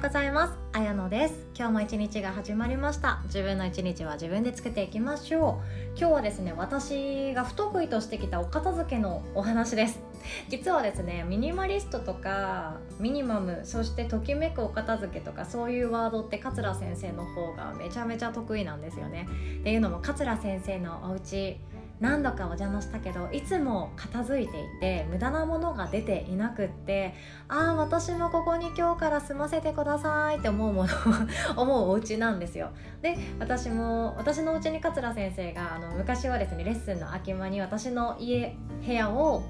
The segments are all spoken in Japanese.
うございます。あやのです。今日も一日が始まりました。自分の一日は自分で作っていきましょう。今日はですね私が不得意としてきたお片付けのお話です。実はですねミニマリストとかミニマムそしてときめくお片付けとかそういうワードって桂先生の方がめちゃめちゃ得意なんですよね。っていうのも桂先生のお家何度かお邪魔したけどいつも片付いていて無駄なものが出ていなくってああ私もここに今日から住ませてくださいって思うもの 思うお家なんですよ。で私も私のお家に桂先生があの昔はですねレッスンの空き間に私の家部屋を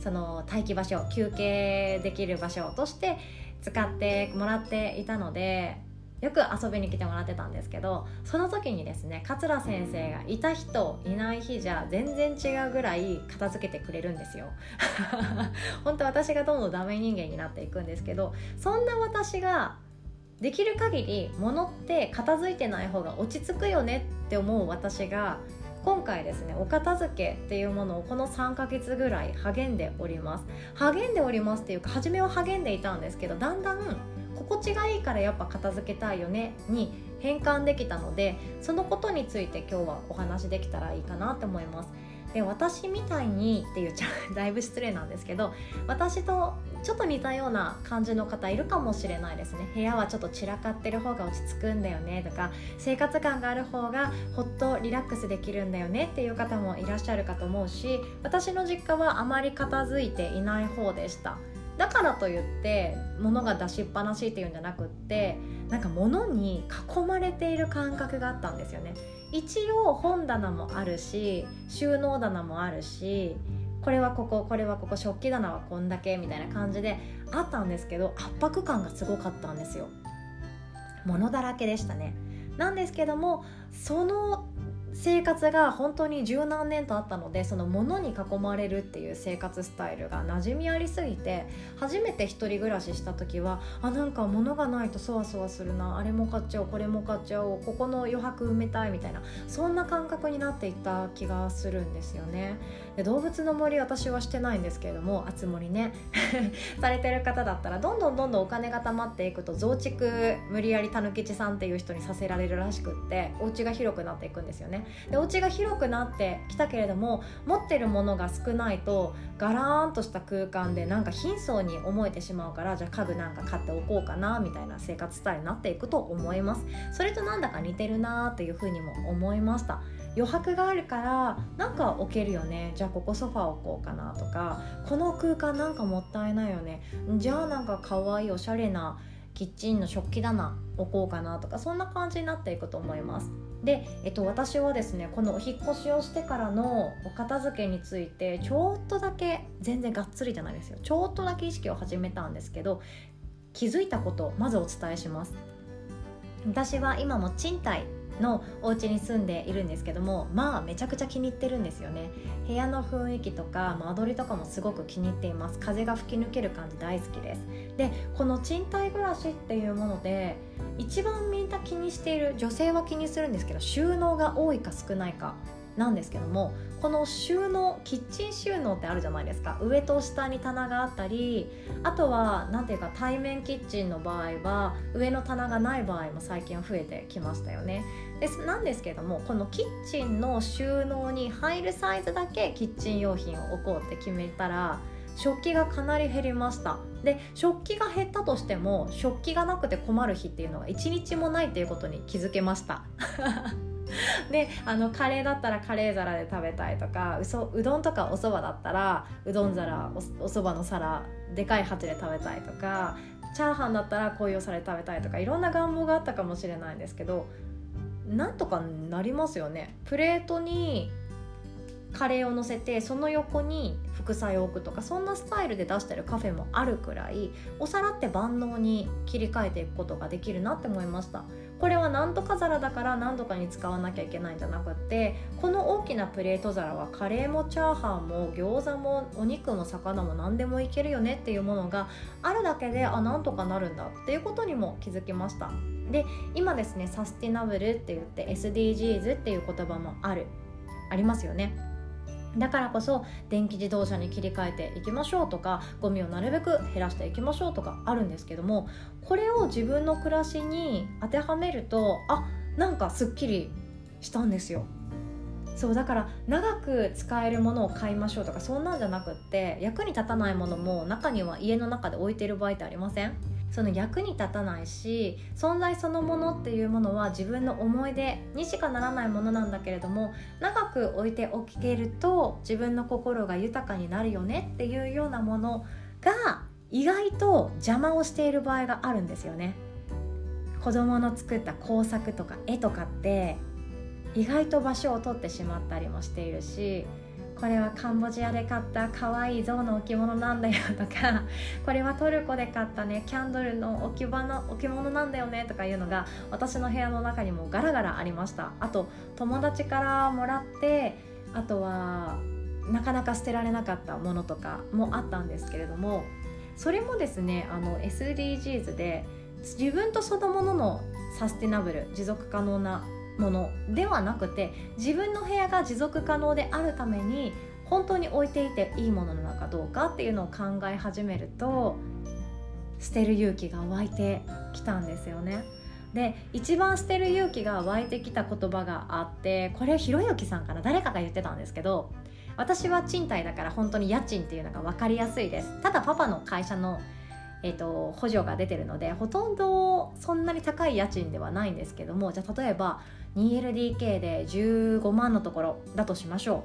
その待機場所休憩できる場所として使ってもらっていたのでよく遊びに来てもらってたんですけどその時にですね桂先生がいた日といない日じゃ全然違うぐらい片付けてくれるんですよ。本当私がどんどんダメ人間になっていくんですけどそんな私ができる限り物って片付いてない方が落ち着くよねって思う私が今回ですねお片付けっていうものをこの3ヶ月ぐらい励んでおります。励んでおりますっていうか初めは励んでいたんですけどだんだんからやっぱ片付けたいよねに変換できたのでそのことについて今日はお話できたらいいかなと思います。で私みたいにっていうちゃう だいぶ失礼なんですけど私とちょっと似たような感じの方いるかもしれないですね。部屋はちょっと散らかってる方が落ち着くんだよねとか生活感がある方がほっとリラックスできるんだよねっていう方もいらっしゃるかと思うし私の実家はあまり片付いていない方でした。だからといって物が出しっぱなしっていうんじゃなくってなんか物に囲まれている感覚があったんですよね。一応本棚もあるし収納棚もあるしこれはこここれはここ食器棚はこんだけみたいな感じであったんですけど圧迫感がすごかったんですよ。物だらけでしたね。なんですけどもその生活が本当に十何年とあったのでその物に囲まれるっていう生活スタイルが馴染みありすぎて初めて一人暮らしした時はあなんか物がないとそわそわするなあれも買っちゃおうこれも買っちゃおうここの余白埋めたいみたいなそんな感覚になっていった気がするんですよね。で動物の森私はしてないんですけれどもあつ森ね。されてる方だったらどんどんどんどんお金が貯まっていくと増築無理やりたぬきちさんっていう人にさせられるらしくってお家が広くなっていくんですよね。でお家が広くなってきたけれども持ってるものが少ないとガラーンとした空間でなんか貧相に思えてしまうからじゃあ家具なんか買っておこうかなみたいな生活スタイルになっていくと思います。それとなんだか似てるなというふうにも思いました。余白があるからなんか置けるよね。じゃあここソファー置こうかなとかこの空間なんかもったいないよね。じゃあなんかかわいいおしゃれなキッチンの食器棚置こうかなとかそんな感じになっていくと思います。で、えっと、私はですねこのお引越しをしてからのお片付けについてちょっとだけ全然がっつりじゃないですよ。ちょっとだけ意識を始めたんですけど気づいたことまずお伝えします。私は今も賃貸のお家に住んでいるんですけどもまあめちゃくちゃ気に入ってるんですよね。部屋の雰囲気とか間取りとかもすごく気に入っています。風が吹き抜ける感じ大好きです。でこの賃貸暮らしっていうもので一番みんな気にしている女性は気にするんですけど収納が多いか少ないかなんですけどもこの収納キッチン収納ってあるじゃないですか。上と下に棚があったりあとは何ていうか対面キッチンの場合は上の棚がない場合も最近増えてきましたよね。ですなんですけどもこのキッチンの収納に入るサイズだけキッチン用品を置こうって決めたら食器がかなり減りました。で食器が減ったとしても食器がなくて困る日っていうのが1日もないっていうことに気づけました。であのカレーだったらカレー皿で食べたいとかうそうどんとかおそばだったらうどん皿おそばの皿でかい鉢で食べたいとかチャーハンだったらこういうお皿で食べたいとかいろんな願望があったかもしれないんですけどなんとかなりますよね。プレートにカレーを乗せてその横に副菜を置くとかそんなスタイルで出してるカフェもあるくらいお皿って万能に切り替えていくことができるなって思いました。これは何とか皿だから何とかに使わなきゃいけないんじゃなくってこの大きなプレート皿はカレーもチャーハンも餃子もお肉も魚も何でもいけるよねっていうものがあるだけであなんとかなるんだっていうことにも気づきました。で今ですねサスティナブルって言って SDGs っていう言葉もある。ありますよね。だからこそ電気自動車に切り替えていきましょうとかゴミをなるべく減らしていきましょうとかあるんですけどもこれを自分の暮らしに当てはめるとあなんかすっきりしたんですよ。そうだから長く使えるものを買いましょうとかそんなんじゃなくって役に立たないものも中には家の中で置いてる場合ってありません？その役に立たないし存在そのものっていうものは自分の思い出にしかならないものなんだけれども長く置いておけると自分の心が豊かになるよねっていうようなものが意外と邪魔をしている場合があるんですよね。子供の作った工作とか絵とかって意外と場所を取ってしまったりもしているしこれはカンボジアで買った可愛い象の置物なんだよとか これはトルコで買ったねキャンドルの置物置物なんだよねとかいうのが私の部屋の中にもガラガラありました。あと友達からもらってあとはなかなか捨てられなかったものとかもあったんですけれどもそれもですねあの SDGs で自分とそのもののサスティナブル持続可能なものではなくて自分の部屋が持続可能であるために本当に置いていていいものなのかどうかっていうのを考え始めると捨てる勇気が湧いてきたんですよね。で一番捨てる勇気が湧いてきた言葉があってこれひろゆきさんから誰かが言ってたんですけど私は賃貸だから本当に家賃っていうのが分かりやすいですただパパの会社のえーと、補助が出てるのでほとんどそんなに高い家賃ではないんですけどもじゃあ例えば 2LDK で15万のところだとしましょ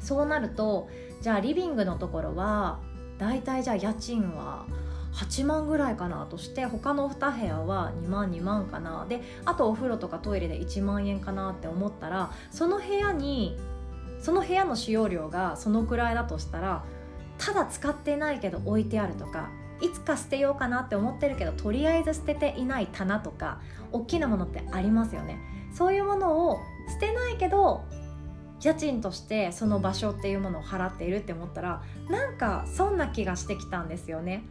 う。そうなるとじゃあリビングのところはだいたいじゃあ家賃は8万ぐらいかなとして他の2部屋は2万2万かな。であとお風呂とかトイレで1万円かなって思ったらその部屋にその部屋の使用料がそのくらいだとしたらただ使ってないけど置いてあるとかいつか捨てようかなって思ってるけどとりあえず捨てていない棚とか大きなものってありますよね。そういうものを捨てないけど家賃としてその場所っていうものを払っているって思ったらなんかそんな気がしてきたんですよね。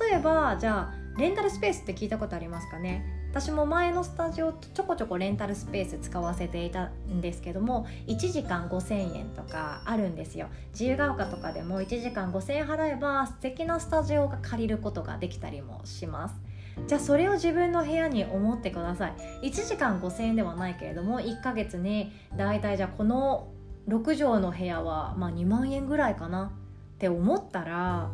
例えばじゃあレンタルスペースって聞いたことありますかね？私も前のスタジオちょこちょこレンタルスペース使わせていたんですけども1時間5000円とかあるんですよ。自由が丘とかでも1時間5000円払えば素敵なスタジオが借りることができたりもします。じゃあそれを自分の部屋に思ってください。1時間5000円ではないけれども1ヶ月にだいたいじゃあこの6畳の部屋はまあ2万円ぐらいかなって思ったら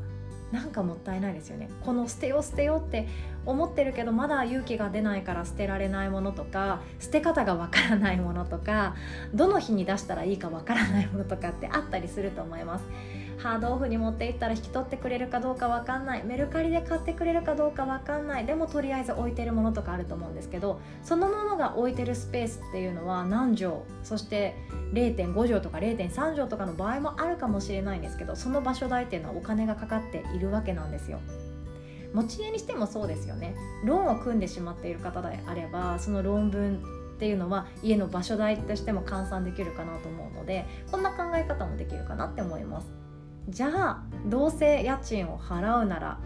なんかもったいないですよね。この捨てよ捨てよって思ってるけどまだ勇気が出ないから捨てられないものとか捨て方がわからないものとかどの日に出したらいいかわからないものとかってあったりすると思います。ハードオフに持っていったら引き取ってくれるかどうかわかんない。メルカリで買ってくれるかどうかわかんない。でもとりあえず置いてるものとかあると思うんですけどそのものが置いてるスペースっていうのは何畳？そして0.5畳とか0.3畳とかの場合もあるかもしれないんですけどその場所代っていうのはお金がかかっているわけなんですよ。持ち家にしてもそうですよね。ローンを組んでしまっている方であればそのローン分っていうのは家の場所代としても換算できるかなと思うのでこんな考え方もできるかなって思います。じゃあどうせ家賃を払うなら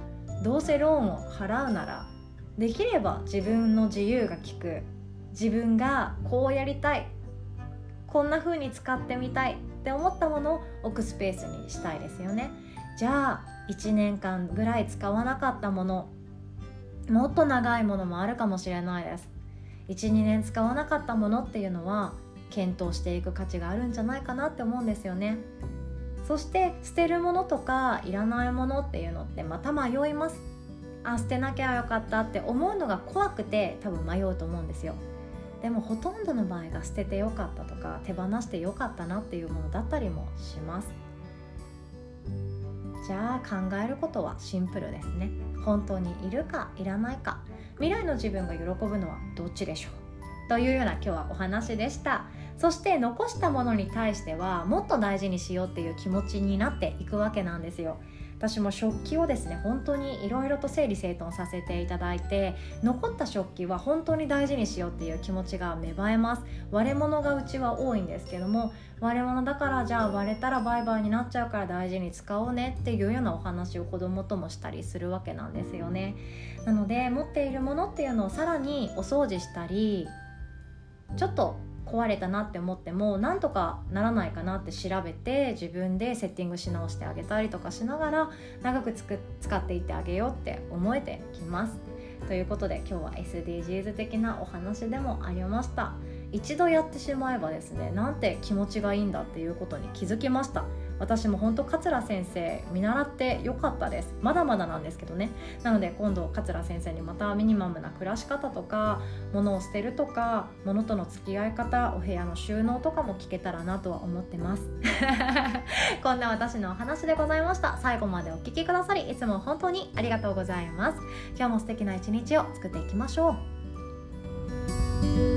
どうせローンを払うならできれば自分の自由が利く。自分がこうやりたい。こんな風に使ってみたい。って思ったものを置くスペースにしたいですよね。じゃあ1年間ぐらい使わなかったもの。もっと長いものもあるかもしれないです。12年使わなかったものっていうのは検討していく価値があるんじゃないかなって思うんですよね。そして捨てるものとかいらないものっていうのってまた迷います。あ捨てなきゃよかったって思うのが怖くて多分迷うと思うんですよ。でもほとんどの場合が捨ててよかったとか手放してよかったなっていうものだったりもします。じゃあ考えることはシンプルですね。本当にいるかいらないか。未来の自分が喜ぶのはどっちでしょう？というような今日はお話でした。そして残したものに対してはもっと大事にしようっていう気持ちになっていくわけなんですよ。私も食器をですね本当にいろいろと整理整頓させていただいて残った食器は本当に大事にしようっていう気持ちが芽生えます。割れ物がうちは多いんですけども割れ物だからじゃあ割れたらバイバイになっちゃうから大事に使おうねっていうようなお話を子供ともしたりするわけなんですよね。なので持っているものっていうのをさらにお掃除したりちょっと壊れたなって思ってもなんとかならないかなって調べて自分でセッティングし直してあげたりとかしながら長くつく使っていってあげようって思えてきます。ということで今日は SDGs 的なお話でもありました。一度やってしまえばですねなんて気持ちがいいんだっていうことに気づきました。私も本当桂先生見習ってよかったです。まだまだなんですけどね。なので今度桂先生にまたミニマムな暮らし方とか物を捨てるとか物との付き合い方お部屋の収納とかも聞けたらなとは思ってます。こんな私のお話でございました。最後までお聴きくださりいつも本当にありがとうございます。今日も素敵な一日を作っていきましょう。